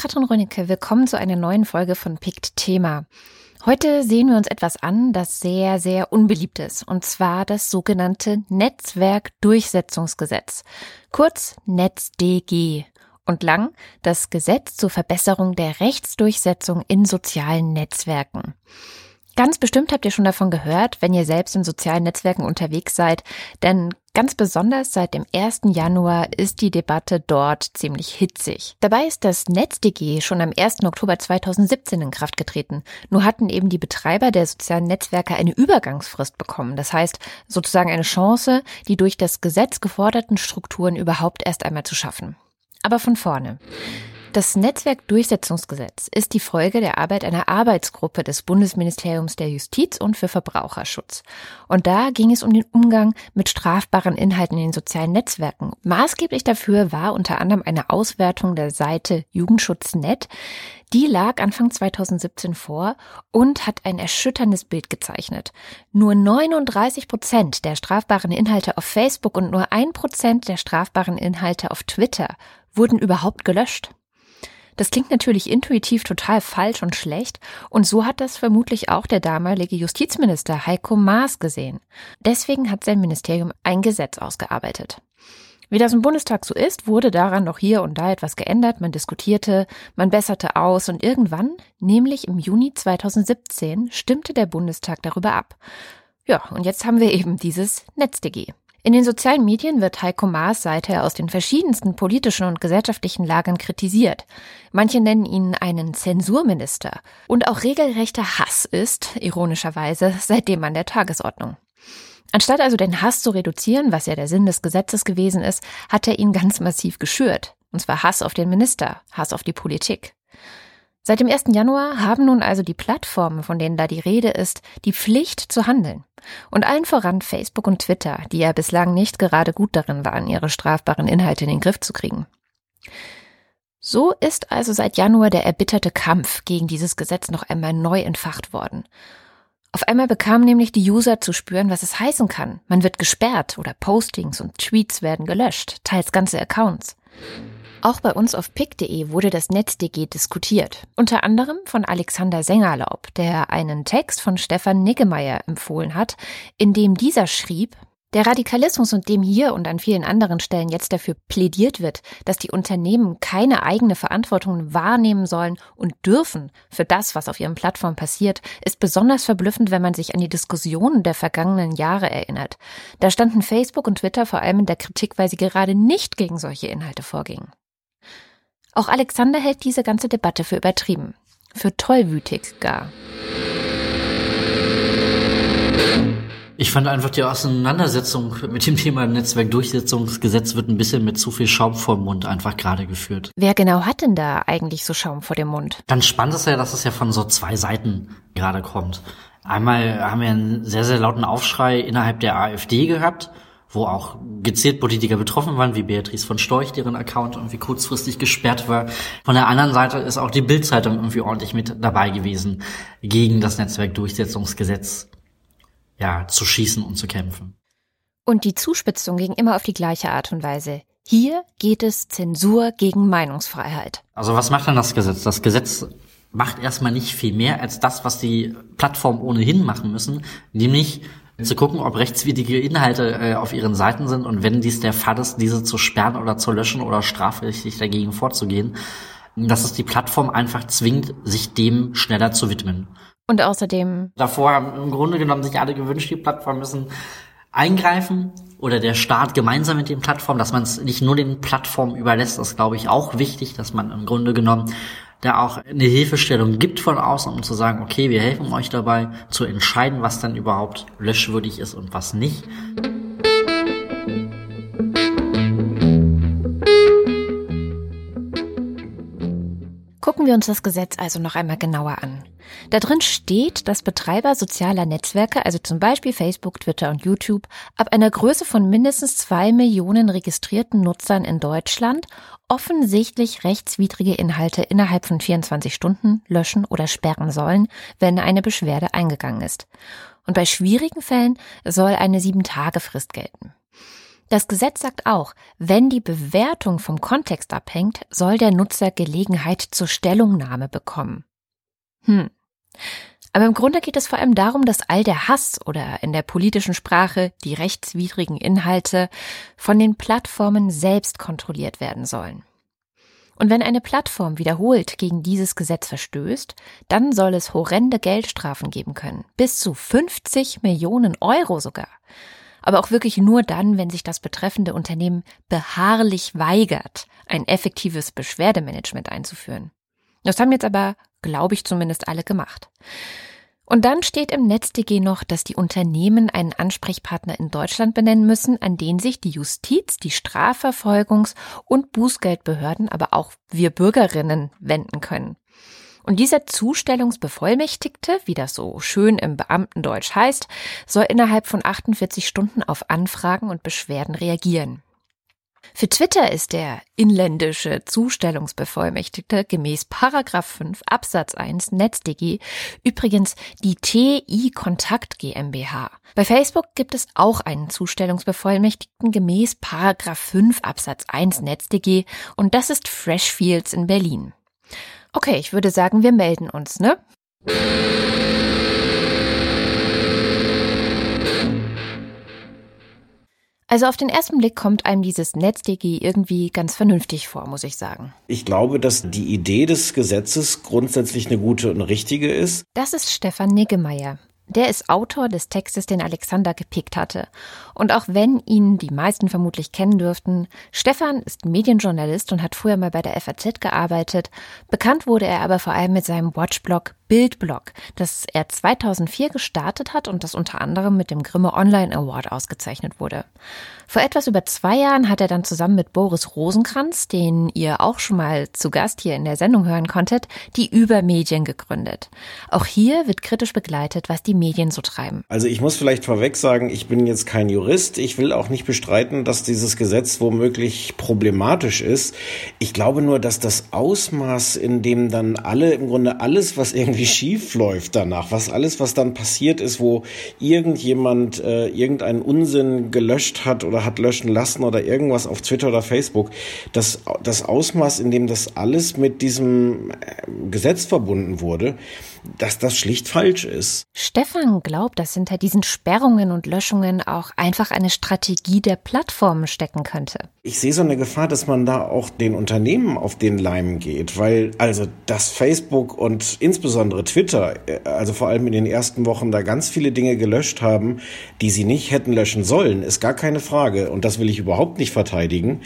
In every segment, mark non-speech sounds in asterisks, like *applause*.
Katrin Rönicke. Willkommen zu einer neuen Folge von Pict Thema. Heute sehen wir uns etwas an, das sehr, sehr unbeliebt ist, und zwar das sogenannte Netzwerkdurchsetzungsgesetz, kurz NetzDG und lang das Gesetz zur Verbesserung der Rechtsdurchsetzung in sozialen Netzwerken. Ganz bestimmt habt ihr schon davon gehört, wenn ihr selbst in sozialen Netzwerken unterwegs seid, denn ganz besonders seit dem 1. Januar ist die Debatte dort ziemlich hitzig. Dabei ist das NetzDG schon am 1. Oktober 2017 in Kraft getreten. Nur hatten eben die Betreiber der sozialen Netzwerke eine Übergangsfrist bekommen. Das heißt, sozusagen eine Chance, die durch das Gesetz geforderten Strukturen überhaupt erst einmal zu schaffen. Aber von vorne. Das Netzwerkdurchsetzungsgesetz ist die Folge der Arbeit einer Arbeitsgruppe des Bundesministeriums der Justiz und für Verbraucherschutz. Und da ging es um den Umgang mit strafbaren Inhalten in den sozialen Netzwerken. Maßgeblich dafür war unter anderem eine Auswertung der Seite Jugendschutz.net. Die lag Anfang 2017 vor und hat ein erschütterndes Bild gezeichnet. Nur 39 Prozent der strafbaren Inhalte auf Facebook und nur ein Prozent der strafbaren Inhalte auf Twitter wurden überhaupt gelöscht. Das klingt natürlich intuitiv total falsch und schlecht, und so hat das vermutlich auch der damalige Justizminister Heiko Maas gesehen. Deswegen hat sein Ministerium ein Gesetz ausgearbeitet. Wie das im Bundestag so ist, wurde daran noch hier und da etwas geändert, man diskutierte, man besserte aus und irgendwann, nämlich im Juni 2017, stimmte der Bundestag darüber ab. Ja, und jetzt haben wir eben dieses NetzDG. In den sozialen Medien wird Heiko Maas seither aus den verschiedensten politischen und gesellschaftlichen Lagern kritisiert. Manche nennen ihn einen Zensurminister. Und auch regelrechter Hass ist, ironischerweise, seitdem an der Tagesordnung. Anstatt also den Hass zu reduzieren, was ja der Sinn des Gesetzes gewesen ist, hat er ihn ganz massiv geschürt. Und zwar Hass auf den Minister, Hass auf die Politik. Seit dem 1. Januar haben nun also die Plattformen, von denen da die Rede ist, die Pflicht zu handeln. Und allen voran Facebook und Twitter, die ja bislang nicht gerade gut darin waren, ihre strafbaren Inhalte in den Griff zu kriegen. So ist also seit Januar der erbitterte Kampf gegen dieses Gesetz noch einmal neu entfacht worden. Auf einmal bekamen nämlich die User zu spüren, was es heißen kann. Man wird gesperrt oder Postings und Tweets werden gelöscht, teils ganze Accounts. Auch bei uns auf pick.de wurde das NetzDG diskutiert. Unter anderem von Alexander Sengerlaub, der einen Text von Stefan Niggemeier empfohlen hat, in dem dieser schrieb, der Radikalismus und dem hier und an vielen anderen Stellen jetzt dafür plädiert wird, dass die Unternehmen keine eigene Verantwortung wahrnehmen sollen und dürfen für das, was auf ihren Plattformen passiert, ist besonders verblüffend, wenn man sich an die Diskussionen der vergangenen Jahre erinnert. Da standen Facebook und Twitter vor allem in der Kritik, weil sie gerade nicht gegen solche Inhalte vorgingen. Auch Alexander hält diese ganze Debatte für übertrieben, für tollwütig gar. Ich fand einfach die Auseinandersetzung mit dem Thema Netzwerkdurchsetzungsgesetz wird ein bisschen mit zu viel Schaum vor dem Mund einfach gerade geführt. Wer genau hat denn da eigentlich so Schaum vor dem Mund? Ganz spannend ist ja, dass es ja von so zwei Seiten gerade kommt. Einmal haben wir einen sehr, sehr lauten Aufschrei innerhalb der AfD gehabt, wo auch gezielt Politiker betroffen waren, wie Beatrice von Storch, deren Account irgendwie kurzfristig gesperrt war. Von der anderen Seite ist auch die Bildzeitung irgendwie ordentlich mit dabei gewesen, gegen das Netzwerkdurchsetzungsgesetz ja, zu schießen und zu kämpfen. Und die Zuspitzung ging immer auf die gleiche Art und Weise. Hier geht es Zensur gegen Meinungsfreiheit. Also was macht dann das Gesetz? Das Gesetz macht erstmal nicht viel mehr als das, was die Plattformen ohnehin machen müssen, nämlich zu gucken, ob rechtswidrige Inhalte äh, auf ihren Seiten sind und wenn dies der Fall ist, diese zu sperren oder zu löschen oder strafrechtlich dagegen vorzugehen, dass es die Plattform einfach zwingt, sich dem schneller zu widmen. Und außerdem. Davor haben im Grunde genommen sich alle gewünscht, die Plattformen müssen eingreifen oder der Staat gemeinsam mit den Plattformen, dass man es nicht nur den Plattformen überlässt, ist glaube ich auch wichtig, dass man im Grunde genommen da auch eine Hilfestellung gibt von außen, um zu sagen, okay, wir helfen euch dabei zu entscheiden, was dann überhaupt löschwürdig ist und was nicht. Gucken wir uns das Gesetz also noch einmal genauer an. Da drin steht, dass Betreiber sozialer Netzwerke, also zum Beispiel Facebook, Twitter und YouTube, ab einer Größe von mindestens zwei Millionen registrierten Nutzern in Deutschland offensichtlich rechtswidrige Inhalte innerhalb von 24 Stunden löschen oder sperren sollen, wenn eine Beschwerde eingegangen ist. Und bei schwierigen Fällen soll eine Sieben-Tage-Frist gelten. Das Gesetz sagt auch, wenn die Bewertung vom Kontext abhängt, soll der Nutzer Gelegenheit zur Stellungnahme bekommen. Hm. Aber im Grunde geht es vor allem darum, dass all der Hass oder in der politischen Sprache die rechtswidrigen Inhalte von den Plattformen selbst kontrolliert werden sollen. Und wenn eine Plattform wiederholt gegen dieses Gesetz verstößt, dann soll es horrende Geldstrafen geben können. Bis zu 50 Millionen Euro sogar. Aber auch wirklich nur dann, wenn sich das betreffende Unternehmen beharrlich weigert, ein effektives Beschwerdemanagement einzuführen. Das haben jetzt aber, glaube ich, zumindest alle gemacht. Und dann steht im NetzDG noch, dass die Unternehmen einen Ansprechpartner in Deutschland benennen müssen, an den sich die Justiz, die Strafverfolgungs- und Bußgeldbehörden, aber auch wir Bürgerinnen wenden können. Und dieser Zustellungsbevollmächtigte, wie das so schön im Beamtendeutsch heißt, soll innerhalb von 48 Stunden auf Anfragen und Beschwerden reagieren. Für Twitter ist der inländische Zustellungsbevollmächtigte gemäß Paragraph 5 Absatz 1 NetzDG übrigens die TI Kontakt GmbH. Bei Facebook gibt es auch einen Zustellungsbevollmächtigten gemäß Paragraph 5 Absatz 1 NetzDG und das ist Freshfields in Berlin. Okay, ich würde sagen, wir melden uns, ne? Also auf den ersten Blick kommt einem dieses NetzDG irgendwie ganz vernünftig vor, muss ich sagen. Ich glaube, dass die Idee des Gesetzes grundsätzlich eine gute und richtige ist. Das ist Stefan Niggemeier. Der ist Autor des Textes, den Alexander gepickt hatte. Und auch wenn ihn die meisten vermutlich kennen dürften, Stefan ist Medienjournalist und hat früher mal bei der FAZ gearbeitet. Bekannt wurde er aber vor allem mit seinem Watchblog Bildblog, das er 2004 gestartet hat und das unter anderem mit dem Grimme Online Award ausgezeichnet wurde. Vor etwas über zwei Jahren hat er dann zusammen mit Boris Rosenkranz, den ihr auch schon mal zu Gast hier in der Sendung hören konntet, die Übermedien gegründet. Auch hier wird kritisch begleitet, was die Medien so treiben. Also ich muss vielleicht vorweg sagen, ich bin jetzt kein Jurist. Ich will auch nicht bestreiten, dass dieses Gesetz womöglich problematisch ist. Ich glaube nur, dass das Ausmaß, in dem dann alle, im Grunde alles, was irgendwie schief läuft danach, was alles, was dann passiert ist, wo irgendjemand äh, irgendeinen Unsinn gelöscht hat oder hat löschen lassen oder irgendwas auf Twitter oder Facebook, das, das Ausmaß, in dem das alles mit diesem äh, Gesetz verbunden wurde, dass das schlicht falsch ist. Stefan glaubt, dass hinter diesen Sperrungen und Löschungen auch einfach eine Strategie der Plattformen stecken könnte. Ich sehe so eine Gefahr, dass man da auch den Unternehmen auf den Leim geht, weil also das Facebook und insbesondere Twitter, äh, also vor allem in den ersten Wochen da ganz viele Dinge gelöscht haben, die sie nicht hätten löschen sollen, ist gar keine Frage und das will ich überhaupt nicht verteidigen.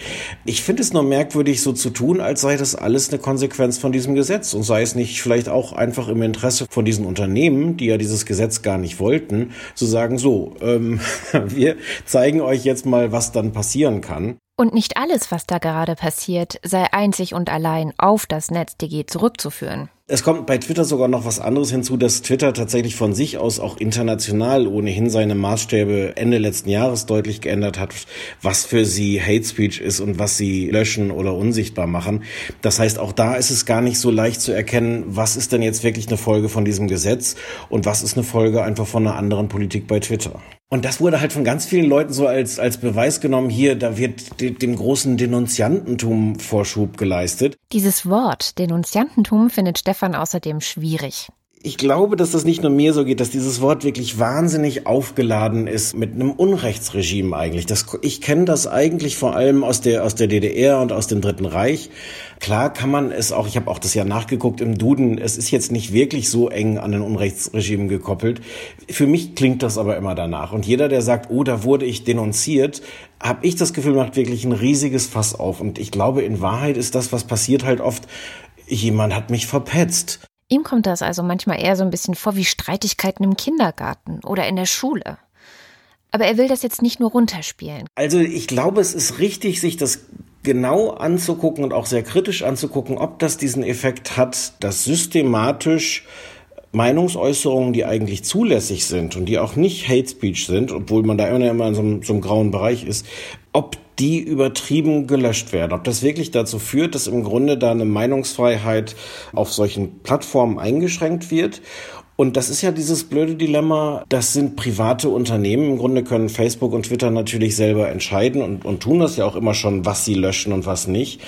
Ich finde es nur merkwürdig so zu tun, als sei das alles eine Konsequenz von diesem Gesetz und sei es nicht vielleicht auch einfach im Interesse von diesen Unternehmen, die ja dieses Gesetz gar nicht wollten, zu sagen, so, ähm, *laughs* wir zeigen euch jetzt mal, was dann passieren kann. Und nicht alles, was da gerade passiert, sei einzig und allein auf das NetzDG zurückzuführen. Es kommt bei Twitter sogar noch was anderes hinzu, dass Twitter tatsächlich von sich aus auch international ohnehin seine Maßstäbe Ende letzten Jahres deutlich geändert hat, was für sie Hate Speech ist und was sie löschen oder unsichtbar machen. Das heißt, auch da ist es gar nicht so leicht zu erkennen, was ist denn jetzt wirklich eine Folge von diesem Gesetz und was ist eine Folge einfach von einer anderen Politik bei Twitter. Und das wurde halt von ganz vielen Leuten so als, als Beweis genommen, hier, da wird dem großen Denunziantentum Vorschub geleistet. Dieses Wort Denunziantentum findet Stefan außerdem schwierig ich glaube, dass das nicht nur mir so geht, dass dieses Wort wirklich wahnsinnig aufgeladen ist mit einem Unrechtsregime eigentlich. Das, ich kenne das eigentlich vor allem aus der, aus der DDR und aus dem Dritten Reich. Klar kann man es auch, ich habe auch das ja nachgeguckt im Duden, es ist jetzt nicht wirklich so eng an den Unrechtsregimen gekoppelt. Für mich klingt das aber immer danach. Und jeder, der sagt, oh, da wurde ich denunziert, habe ich das Gefühl, macht wirklich ein riesiges Fass auf. Und ich glaube, in Wahrheit ist das, was passiert halt oft, jemand hat mich verpetzt. Ihm kommt das also manchmal eher so ein bisschen vor wie Streitigkeiten im Kindergarten oder in der Schule. Aber er will das jetzt nicht nur runterspielen. Also ich glaube, es ist richtig, sich das genau anzugucken und auch sehr kritisch anzugucken, ob das diesen Effekt hat, dass systematisch Meinungsäußerungen, die eigentlich zulässig sind und die auch nicht Hate Speech sind, obwohl man da immer in so einem, so einem grauen Bereich ist, ob die übertrieben gelöscht werden. Ob das wirklich dazu führt, dass im Grunde da eine Meinungsfreiheit auf solchen Plattformen eingeschränkt wird Und das ist ja dieses blöde Dilemma, das sind private Unternehmen. Im Grunde können Facebook und Twitter natürlich selber entscheiden und, und tun das ja auch immer schon, was sie löschen und was nicht.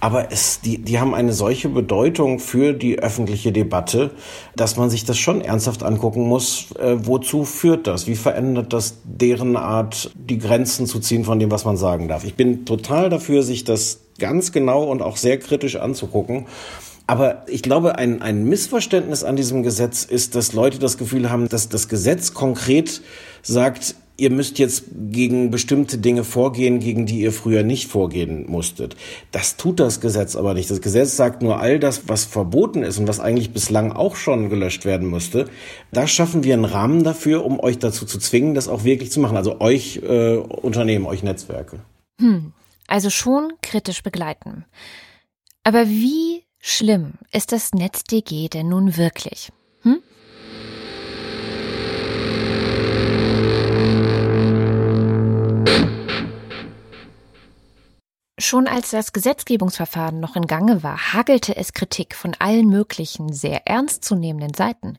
Aber es, die, die haben eine solche Bedeutung für die öffentliche Debatte, dass man sich das schon ernsthaft angucken muss, äh, wozu führt das? Wie verändert das deren Art, die Grenzen zu ziehen von dem, was man sagen darf? Ich bin total dafür, sich das ganz genau und auch sehr kritisch anzugucken. Aber ich glaube, ein, ein Missverständnis an diesem Gesetz ist, dass Leute das Gefühl haben, dass das Gesetz konkret sagt, ihr müsst jetzt gegen bestimmte Dinge vorgehen, gegen die ihr früher nicht vorgehen musstet. Das tut das Gesetz aber nicht. Das Gesetz sagt nur all das, was verboten ist und was eigentlich bislang auch schon gelöscht werden musste. Da schaffen wir einen Rahmen dafür, um euch dazu zu zwingen, das auch wirklich zu machen. Also euch äh, Unternehmen, euch Netzwerke. Hm, also schon kritisch begleiten. Aber wie schlimm ist das NetzDG denn nun wirklich? Hm? Schon als das Gesetzgebungsverfahren noch in Gange war, hagelte es Kritik von allen möglichen sehr ernstzunehmenden Seiten.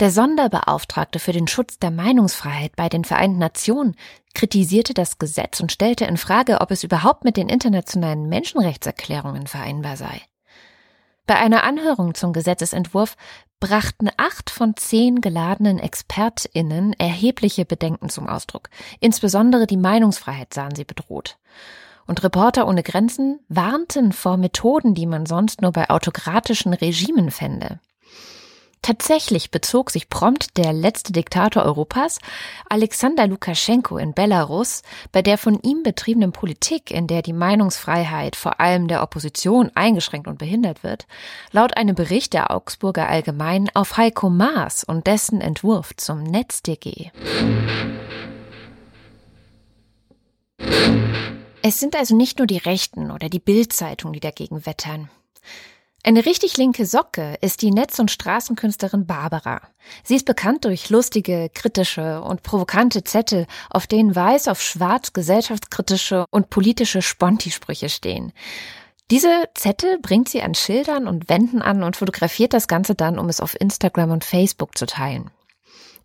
Der Sonderbeauftragte für den Schutz der Meinungsfreiheit bei den Vereinten Nationen kritisierte das Gesetz und stellte in Frage, ob es überhaupt mit den internationalen Menschenrechtserklärungen vereinbar sei. Bei einer Anhörung zum Gesetzesentwurf brachten acht von zehn geladenen ExpertInnen erhebliche Bedenken zum Ausdruck. Insbesondere die Meinungsfreiheit sahen sie bedroht. Und Reporter ohne Grenzen warnten vor Methoden, die man sonst nur bei autokratischen Regimen fände. Tatsächlich bezog sich prompt der letzte Diktator Europas, Alexander Lukaschenko in Belarus, bei der von ihm betriebenen Politik, in der die Meinungsfreiheit vor allem der Opposition eingeschränkt und behindert wird, laut einem Bericht der Augsburger Allgemein auf Heiko Maas und dessen Entwurf zum NetzDG. Es sind also nicht nur die Rechten oder die Bildzeitung, die dagegen wettern. Eine richtig linke Socke ist die Netz- und Straßenkünstlerin Barbara. Sie ist bekannt durch lustige, kritische und provokante Zettel, auf denen weiß auf schwarz gesellschaftskritische und politische Sponti-Sprüche stehen. Diese Zettel bringt sie an Schildern und Wänden an und fotografiert das Ganze dann, um es auf Instagram und Facebook zu teilen.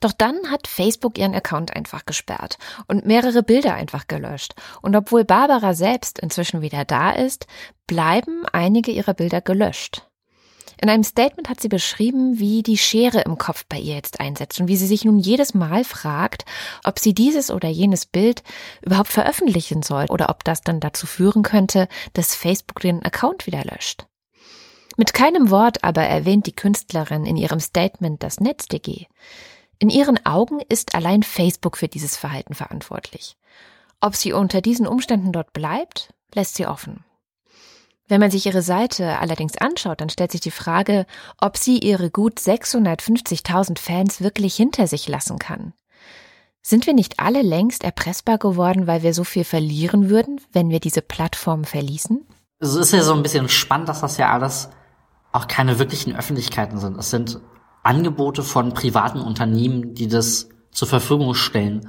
Doch dann hat Facebook ihren Account einfach gesperrt und mehrere Bilder einfach gelöscht. Und obwohl Barbara selbst inzwischen wieder da ist, bleiben einige ihrer Bilder gelöscht. In einem Statement hat sie beschrieben, wie die Schere im Kopf bei ihr jetzt einsetzt und wie sie sich nun jedes Mal fragt, ob sie dieses oder jenes Bild überhaupt veröffentlichen soll oder ob das dann dazu führen könnte, dass Facebook den Account wieder löscht. Mit keinem Wort aber erwähnt die Künstlerin in ihrem Statement das NetzDG. In ihren Augen ist allein Facebook für dieses Verhalten verantwortlich. Ob sie unter diesen Umständen dort bleibt, lässt sie offen. Wenn man sich ihre Seite allerdings anschaut, dann stellt sich die Frage, ob sie ihre gut 650.000 Fans wirklich hinter sich lassen kann. Sind wir nicht alle längst erpressbar geworden, weil wir so viel verlieren würden, wenn wir diese Plattform verließen? Es ist ja so ein bisschen spannend, dass das ja alles auch keine wirklichen Öffentlichkeiten sind. Es sind Angebote von privaten Unternehmen, die das zur Verfügung stellen.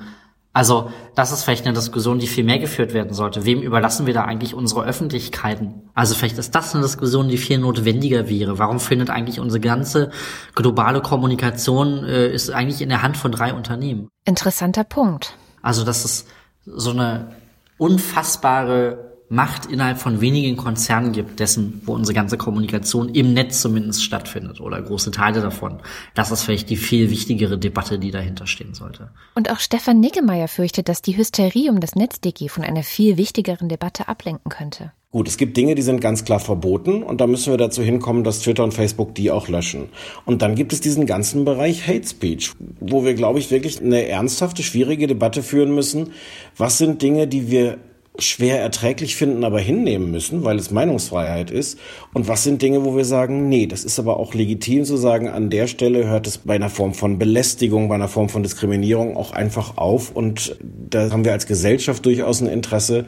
Also das ist vielleicht eine Diskussion, die viel mehr geführt werden sollte. Wem überlassen wir da eigentlich unsere Öffentlichkeiten? Also vielleicht ist das eine Diskussion, die viel notwendiger wäre. Warum findet eigentlich unsere ganze globale Kommunikation äh, ist eigentlich in der Hand von drei Unternehmen? Interessanter Punkt. Also das ist so eine unfassbare Macht innerhalb von wenigen Konzernen gibt, dessen, wo unsere ganze Kommunikation im Netz zumindest stattfindet oder große Teile davon. Das ist vielleicht die viel wichtigere Debatte, die dahinter stehen sollte. Und auch Stefan Niggemeier fürchtet, dass die Hysterie um das NetzDG von einer viel wichtigeren Debatte ablenken könnte. Gut, es gibt Dinge, die sind ganz klar verboten und da müssen wir dazu hinkommen, dass Twitter und Facebook die auch löschen. Und dann gibt es diesen ganzen Bereich Hate Speech, wo wir, glaube ich, wirklich eine ernsthafte, schwierige Debatte führen müssen. Was sind Dinge, die wir schwer erträglich finden, aber hinnehmen müssen, weil es Meinungsfreiheit ist? Und was sind Dinge, wo wir sagen, nee, das ist aber auch legitim zu sagen, an der Stelle hört es bei einer Form von Belästigung, bei einer Form von Diskriminierung auch einfach auf. Und da haben wir als Gesellschaft durchaus ein Interesse,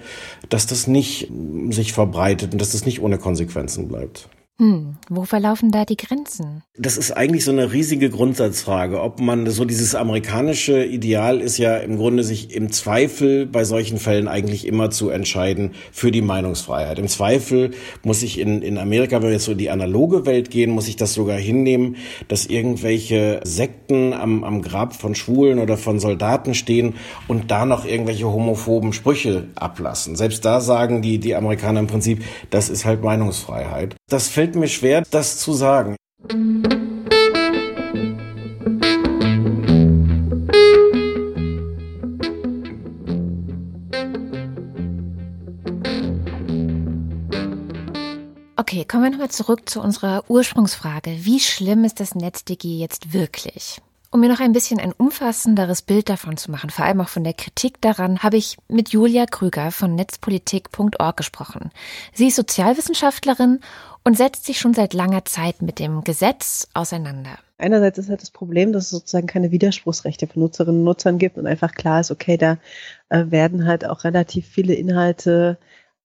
dass das nicht sich verbreitet und dass das nicht ohne Konsequenzen bleibt. Hm, wo verlaufen da die Grenzen? Das ist eigentlich so eine riesige Grundsatzfrage, ob man so dieses amerikanische Ideal ist ja im Grunde sich im Zweifel bei solchen Fällen eigentlich immer zu entscheiden für die Meinungsfreiheit. Im Zweifel muss ich in, in Amerika, wenn wir jetzt so in die analoge Welt gehen, muss ich das sogar hinnehmen, dass irgendwelche Sekten am, am Grab von Schwulen oder von Soldaten stehen und da noch irgendwelche homophoben Sprüche ablassen. Selbst da sagen die, die Amerikaner im Prinzip, das ist halt Meinungsfreiheit. Das fällt mir schwer, das zu sagen. Okay, kommen wir nochmal zurück zu unserer Ursprungsfrage. Wie schlimm ist das NetzDG jetzt wirklich? Um mir noch ein bisschen ein umfassenderes Bild davon zu machen, vor allem auch von der Kritik daran, habe ich mit Julia Krüger von netzpolitik.org gesprochen. Sie ist Sozialwissenschaftlerin und setzt sich schon seit langer Zeit mit dem Gesetz auseinander. Einerseits ist halt das Problem, dass es sozusagen keine Widerspruchsrechte für Nutzerinnen und Nutzern gibt und einfach klar ist, okay, da äh, werden halt auch relativ viele Inhalte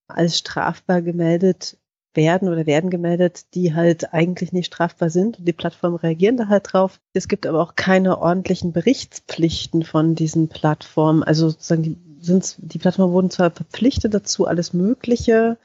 als strafbar gemeldet werden oder werden gemeldet, die halt eigentlich nicht strafbar sind und die Plattformen reagieren da halt drauf. Es gibt aber auch keine ordentlichen Berichtspflichten von diesen Plattformen. Also sozusagen die, sind, die Plattformen wurden zwar verpflichtet dazu, alles Mögliche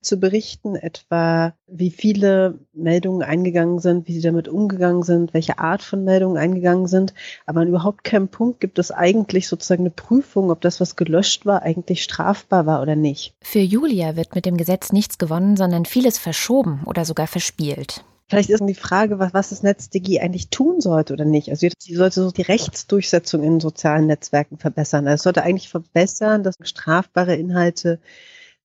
zu berichten, etwa wie viele Meldungen eingegangen sind, wie sie damit umgegangen sind, welche Art von Meldungen eingegangen sind. Aber an überhaupt keinem Punkt gibt es eigentlich sozusagen eine Prüfung, ob das, was gelöscht war, eigentlich strafbar war oder nicht. Für Julia wird mit dem Gesetz nichts gewonnen, sondern vieles verschoben oder sogar verspielt. Vielleicht ist die Frage, was, was das NetzDG eigentlich tun sollte oder nicht. Also sie sollte so die Rechtsdurchsetzung in sozialen Netzwerken verbessern. Also es sollte eigentlich verbessern, dass strafbare Inhalte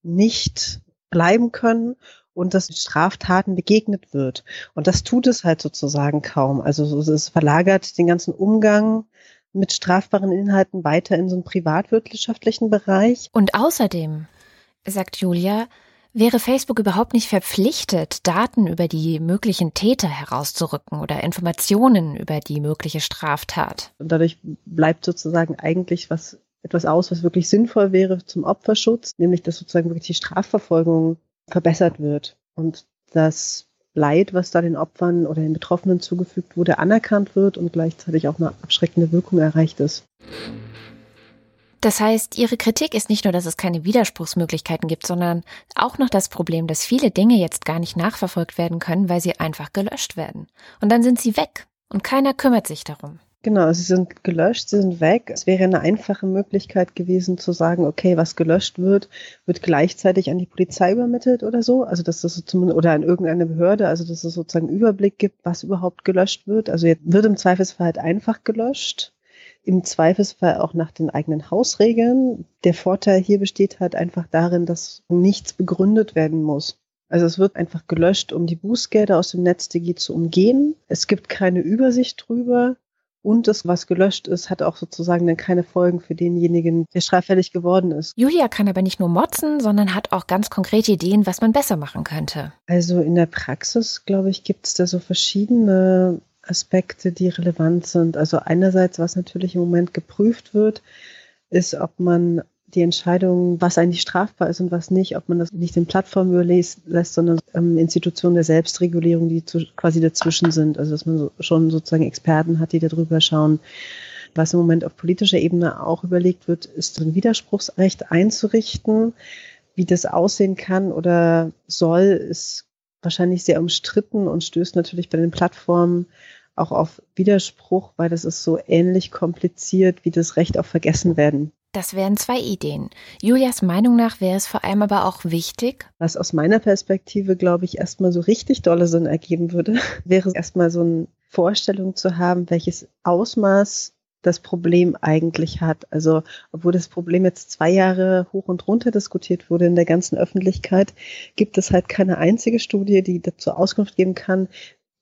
nicht bleiben können und dass Straftaten begegnet wird. Und das tut es halt sozusagen kaum. Also es verlagert den ganzen Umgang mit strafbaren Inhalten weiter in so einen privatwirtschaftlichen Bereich. Und außerdem, sagt Julia, wäre Facebook überhaupt nicht verpflichtet, Daten über die möglichen Täter herauszurücken oder Informationen über die mögliche Straftat. Und dadurch bleibt sozusagen eigentlich was etwas aus, was wirklich sinnvoll wäre zum Opferschutz, nämlich dass sozusagen wirklich die Strafverfolgung verbessert wird und das Leid, was da den Opfern oder den Betroffenen zugefügt wurde, anerkannt wird und gleichzeitig auch eine abschreckende Wirkung erreicht ist. Das heißt, Ihre Kritik ist nicht nur, dass es keine Widerspruchsmöglichkeiten gibt, sondern auch noch das Problem, dass viele Dinge jetzt gar nicht nachverfolgt werden können, weil sie einfach gelöscht werden. Und dann sind sie weg und keiner kümmert sich darum. Genau, sie sind gelöscht, sie sind weg. Es wäre eine einfache Möglichkeit gewesen zu sagen, okay, was gelöscht wird, wird gleichzeitig an die Polizei übermittelt oder so. Also dass das so zumindest, oder an irgendeine Behörde, also dass es sozusagen Überblick gibt, was überhaupt gelöscht wird. Also jetzt wird im Zweifelsfall halt einfach gelöscht. Im Zweifelsfall auch nach den eigenen Hausregeln. Der Vorteil hier besteht halt einfach darin, dass nichts begründet werden muss. Also es wird einfach gelöscht, um die Bußgelder aus dem NetzDG zu umgehen. Es gibt keine Übersicht drüber. Und das, was gelöscht ist, hat auch sozusagen dann keine Folgen für denjenigen, der straffällig geworden ist. Julia kann aber nicht nur motzen, sondern hat auch ganz konkrete Ideen, was man besser machen könnte. Also in der Praxis, glaube ich, gibt es da so verschiedene Aspekte, die relevant sind. Also einerseits, was natürlich im Moment geprüft wird, ist, ob man die Entscheidung, was eigentlich strafbar ist und was nicht, ob man das nicht den Plattformen überlässt, sondern ähm, Institutionen der Selbstregulierung, die zu, quasi dazwischen sind. Also dass man so, schon sozusagen Experten hat, die darüber schauen. Was im Moment auf politischer Ebene auch überlegt wird, ist ein Widerspruchsrecht einzurichten. Wie das aussehen kann oder soll, ist wahrscheinlich sehr umstritten und stößt natürlich bei den Plattformen auch auf Widerspruch, weil das ist so ähnlich kompliziert wie das Recht auf Vergessenwerden. Das wären zwei Ideen. Julias Meinung nach wäre es vor allem aber auch wichtig. Was aus meiner Perspektive, glaube ich, erstmal so richtig dolle Sinn ergeben würde, *laughs* wäre erstmal so eine Vorstellung zu haben, welches Ausmaß das Problem eigentlich hat. Also, obwohl das Problem jetzt zwei Jahre hoch und runter diskutiert wurde in der ganzen Öffentlichkeit, gibt es halt keine einzige Studie, die dazu Auskunft geben kann,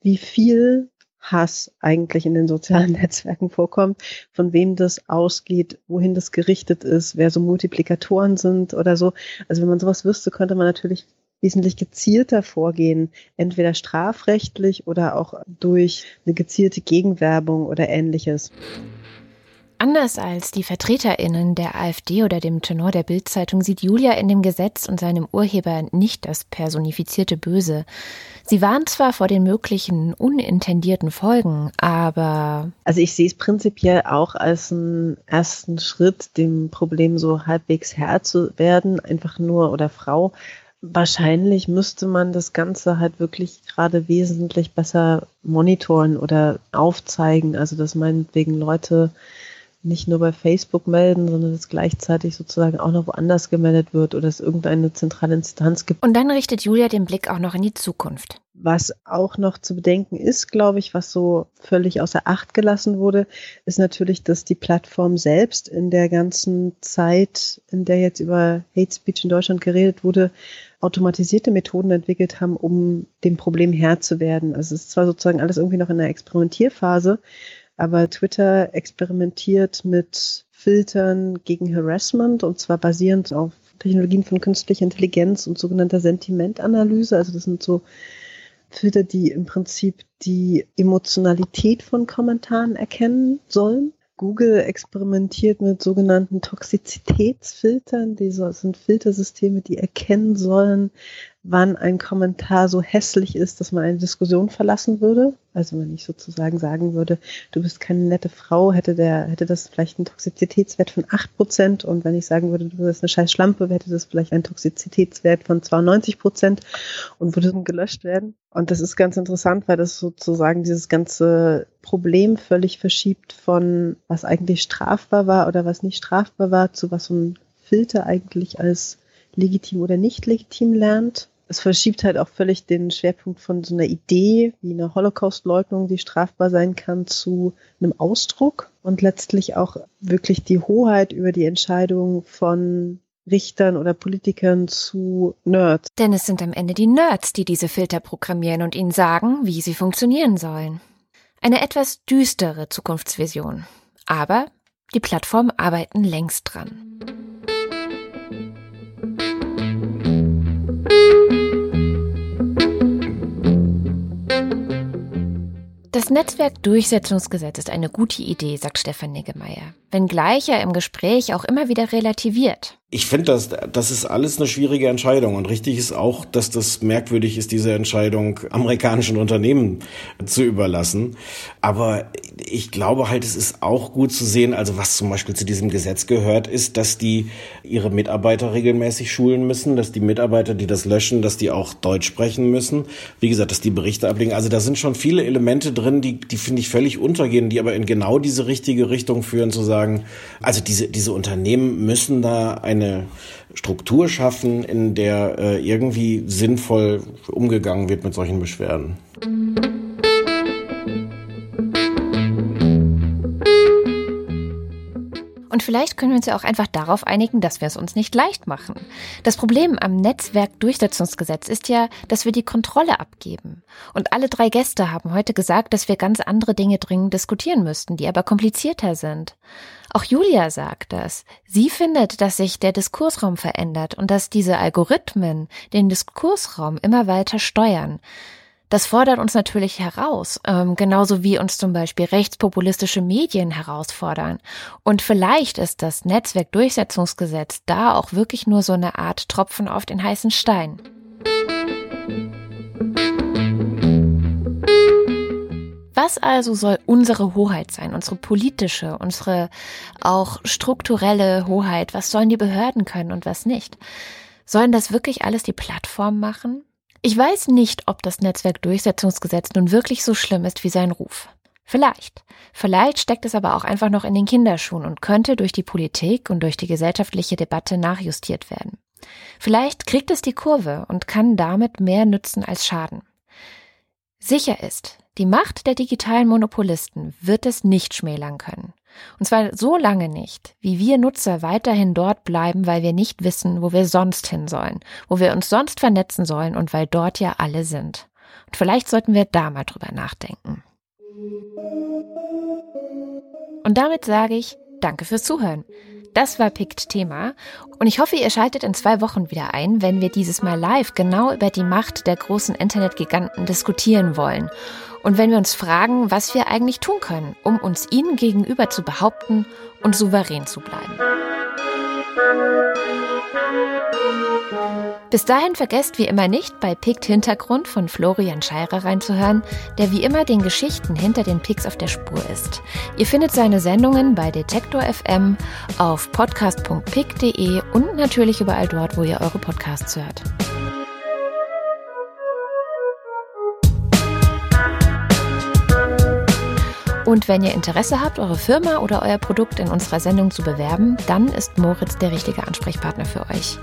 wie viel Hass eigentlich in den sozialen *laughs* Netzwerken vorkommt, von wem das ausgeht, wohin das gerichtet ist, wer so Multiplikatoren sind oder so. Also wenn man sowas wüsste, könnte man natürlich wesentlich gezielter vorgehen, entweder strafrechtlich oder auch durch eine gezielte Gegenwerbung oder ähnliches. Anders als die VertreterInnen der AfD oder dem Tenor der Bildzeitung sieht Julia in dem Gesetz und seinem Urheber nicht das personifizierte Böse. Sie warnt zwar vor den möglichen unintendierten Folgen, aber. Also ich sehe es prinzipiell auch als einen ersten Schritt, dem Problem so halbwegs Herr zu werden, einfach nur oder Frau. Wahrscheinlich müsste man das Ganze halt wirklich gerade wesentlich besser monitoren oder aufzeigen. Also dass meinetwegen Leute nicht nur bei Facebook melden, sondern dass gleichzeitig sozusagen auch noch woanders gemeldet wird oder es irgendeine zentrale Instanz gibt. Und dann richtet Julia den Blick auch noch in die Zukunft. Was auch noch zu bedenken ist, glaube ich, was so völlig außer Acht gelassen wurde, ist natürlich, dass die Plattform selbst in der ganzen Zeit, in der jetzt über Hate Speech in Deutschland geredet wurde, automatisierte Methoden entwickelt haben, um dem Problem Herr zu werden. Also es ist zwar sozusagen alles irgendwie noch in der Experimentierphase, aber Twitter experimentiert mit Filtern gegen Harassment und zwar basierend auf Technologien von künstlicher Intelligenz und sogenannter Sentimentanalyse. Also das sind so Filter, die im Prinzip die Emotionalität von Kommentaren erkennen sollen. Google experimentiert mit sogenannten Toxizitätsfiltern. Diese sind Filtersysteme, die erkennen sollen, wann ein Kommentar so hässlich ist, dass man eine Diskussion verlassen würde. Also wenn ich sozusagen sagen würde, du bist keine nette Frau, hätte der, hätte das vielleicht einen Toxizitätswert von acht Prozent. Und wenn ich sagen würde, du bist eine scheiß Schlampe, hätte das vielleicht einen Toxizitätswert von 92 Prozent und würde dann gelöscht werden. Und das ist ganz interessant, weil das sozusagen dieses ganze Problem völlig verschiebt von was eigentlich strafbar war oder was nicht strafbar war, zu was so ein Filter eigentlich als legitim oder nicht legitim lernt es verschiebt halt auch völlig den Schwerpunkt von so einer Idee wie einer Holocaust-Leugnung, die strafbar sein kann, zu einem Ausdruck und letztlich auch wirklich die Hoheit über die Entscheidung von Richtern oder Politikern zu Nerds. Denn es sind am Ende die Nerds, die diese Filter programmieren und ihnen sagen, wie sie funktionieren sollen. Eine etwas düstere Zukunftsvision. Aber die Plattformen arbeiten längst dran. Das Netzwerkdurchsetzungsgesetz ist eine gute Idee, sagt Stefan Niggemeier, wenngleich er im Gespräch auch immer wieder relativiert. Ich finde, das, das ist alles eine schwierige Entscheidung. Und richtig ist auch, dass das merkwürdig ist, diese Entscheidung amerikanischen Unternehmen zu überlassen. Aber ich glaube halt, es ist auch gut zu sehen, also was zum Beispiel zu diesem Gesetz gehört, ist, dass die ihre Mitarbeiter regelmäßig schulen müssen, dass die Mitarbeiter, die das löschen, dass die auch Deutsch sprechen müssen. Wie gesagt, dass die Berichte ablegen. Also da sind schon viele Elemente drin, die, die finde ich völlig untergehen, die aber in genau diese richtige Richtung führen, zu sagen, also diese, diese Unternehmen müssen da ein eine Struktur schaffen, in der äh, irgendwie sinnvoll umgegangen wird mit solchen Beschwerden. Und vielleicht können wir uns ja auch einfach darauf einigen, dass wir es uns nicht leicht machen. Das Problem am Netzwerkdurchsetzungsgesetz ist ja, dass wir die Kontrolle abgeben. Und alle drei Gäste haben heute gesagt, dass wir ganz andere Dinge dringend diskutieren müssten, die aber komplizierter sind. Auch Julia sagt das. Sie findet, dass sich der Diskursraum verändert und dass diese Algorithmen den Diskursraum immer weiter steuern. Das fordert uns natürlich heraus, ähm, genauso wie uns zum Beispiel rechtspopulistische Medien herausfordern. Und vielleicht ist das Netzwerkdurchsetzungsgesetz da auch wirklich nur so eine Art Tropfen auf den heißen Stein. Was also soll unsere Hoheit sein, unsere politische, unsere auch strukturelle Hoheit? Was sollen die Behörden können und was nicht? Sollen das wirklich alles die Plattform machen? Ich weiß nicht, ob das Netzwerkdurchsetzungsgesetz nun wirklich so schlimm ist wie sein Ruf. Vielleicht. Vielleicht steckt es aber auch einfach noch in den Kinderschuhen und könnte durch die Politik und durch die gesellschaftliche Debatte nachjustiert werden. Vielleicht kriegt es die Kurve und kann damit mehr nützen als schaden. Sicher ist, die Macht der digitalen Monopolisten wird es nicht schmälern können. Und zwar so lange nicht, wie wir Nutzer weiterhin dort bleiben, weil wir nicht wissen, wo wir sonst hin sollen, wo wir uns sonst vernetzen sollen und weil dort ja alle sind. Und vielleicht sollten wir da mal drüber nachdenken. Und damit sage ich Danke fürs Zuhören. Das war Pict Thema und ich hoffe, ihr schaltet in zwei Wochen wieder ein, wenn wir dieses Mal live genau über die Macht der großen Internetgiganten diskutieren wollen und wenn wir uns fragen, was wir eigentlich tun können, um uns ihnen gegenüber zu behaupten und souverän zu bleiben. Bis dahin vergesst wie immer nicht, bei Pict Hintergrund von Florian Scheirer reinzuhören, der wie immer den Geschichten hinter den Pics auf der Spur ist. Ihr findet seine Sendungen bei Detektor FM, auf podcast.pic.de und natürlich überall dort, wo ihr eure Podcasts hört. Und wenn ihr Interesse habt, eure Firma oder euer Produkt in unserer Sendung zu bewerben, dann ist Moritz der richtige Ansprechpartner für euch.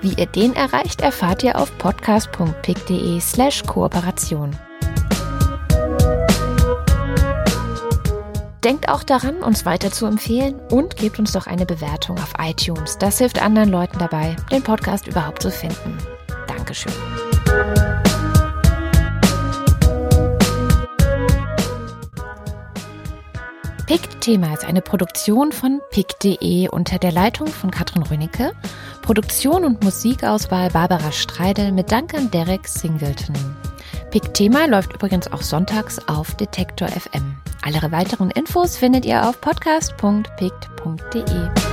Wie ihr den erreicht, erfahrt ihr auf podcast.pick.de slash Kooperation. Denkt auch daran, uns weiter zu empfehlen und gebt uns doch eine Bewertung auf iTunes. Das hilft anderen Leuten dabei, den Podcast überhaupt zu finden. Dankeschön. Pick-Thema ist eine Produktion von pick.de unter der Leitung von Katrin Rönicke, Produktion und Musikauswahl Barbara Streidel mit Dank an Derek Singleton. Pick-Thema läuft übrigens auch sonntags auf Detektor FM. Alle weiteren Infos findet ihr auf podcast.pick.de.